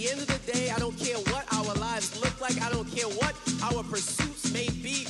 the end of the day, I don't care what our lives look like, I don't care what our pursuits may be.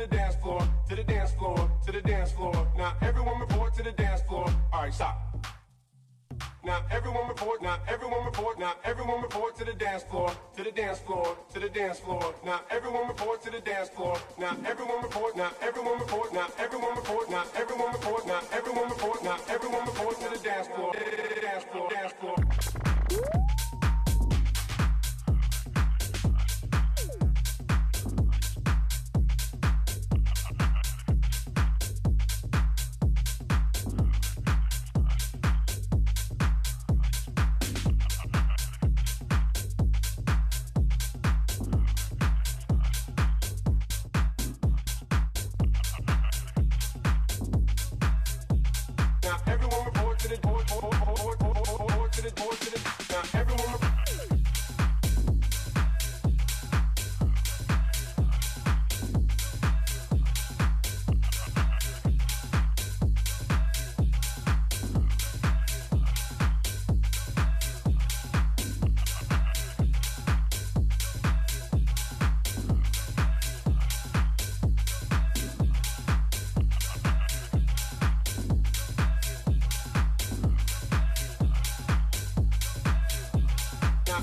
the dance floor, to the dance floor, to the dance floor. Now everyone report to the dance floor. All right, stop. Now everyone report, now everyone report, now everyone report to the dance floor, to the dance floor, to the dance floor. Now everyone report to the dance floor. Now everyone report, now everyone report, now everyone report, now everyone report, now everyone report, now everyone report to the dance floor, dance floor, dance floor.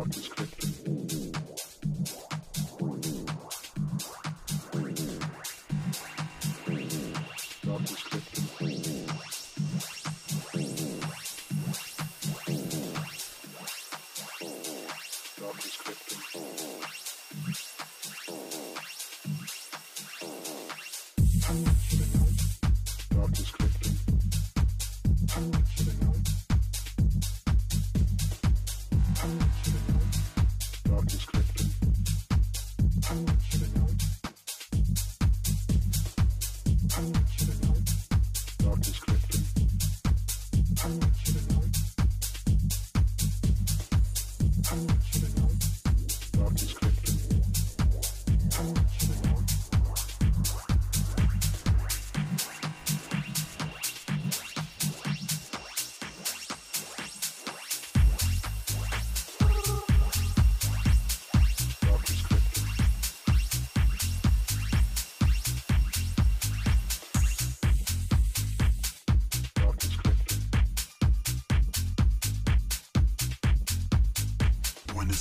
not disconnected.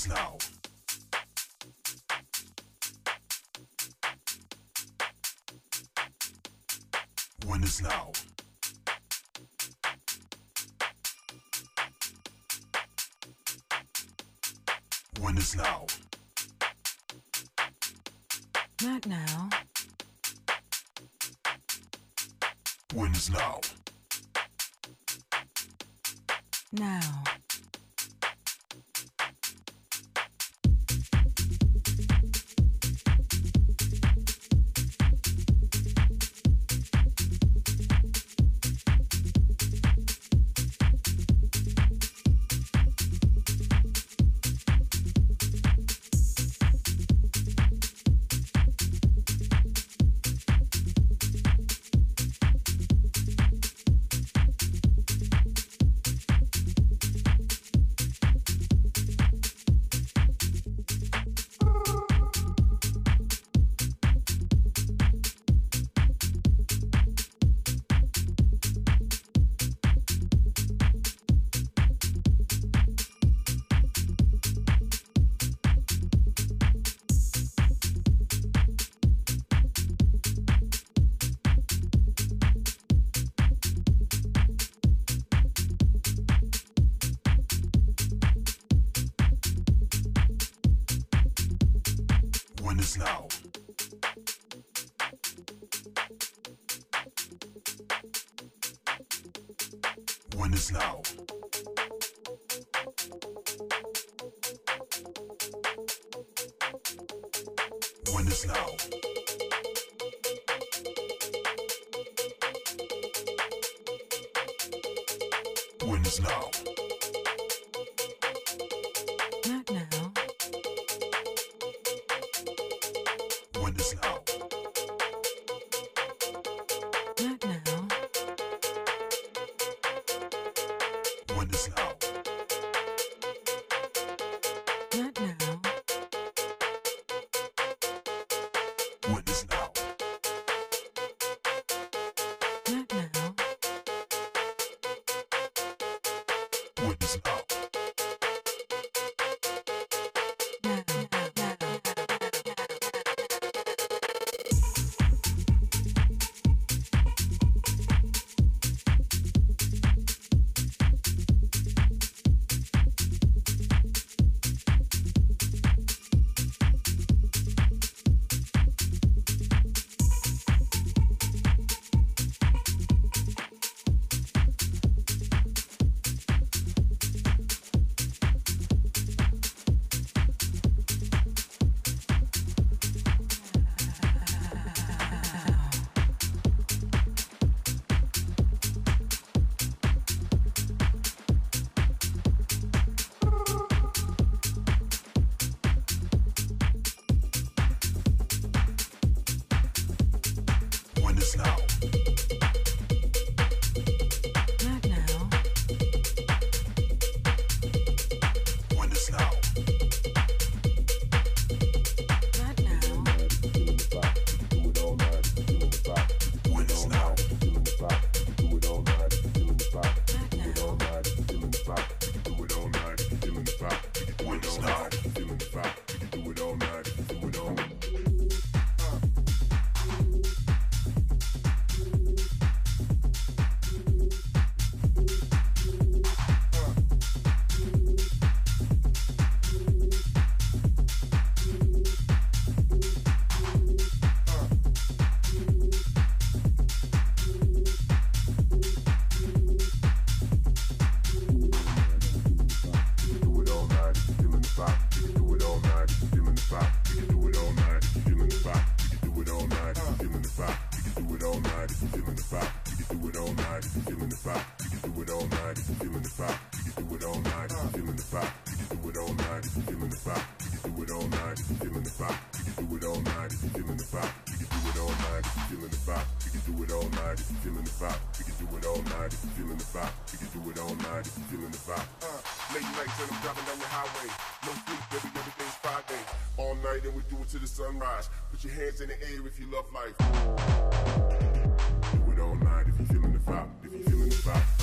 us. When is now? When is now? Not now. When is now? Now. doing this now. When is now? When is now? When is now? Not now. it all night if you're feeling the vibe. You can do it all night if you're feeling the vibe. You can do it all night if you're feeling the vibe. You can do it all night if you're feeling the vibe. You can do it all night if you're feeling the vibe. You can do it all night if you're feeling the vibe. You can do it all night if you're feeling the vibe. You can do it all night if you're feeling the vibe. You can do it all night if you're feeling the vibe. You can do it all night if you're feeling the vibe. You can do it all night if you're feeling the vibe late nights and I'm driving down the highway. No sleep, baby, everything's Friday. All night and we do it to the sunrise. Put your hands in the air if you love life. Do it all night if you're feeling the vibe. If you're feeling the vibe.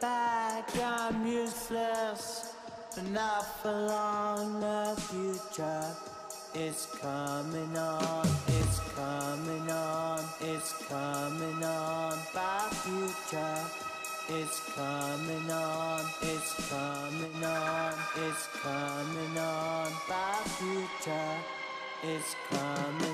back, I'm useless, but not for long. The future is coming on, it's coming on, it's coming on. The future is coming on, it's coming on, it's coming on. The future is coming.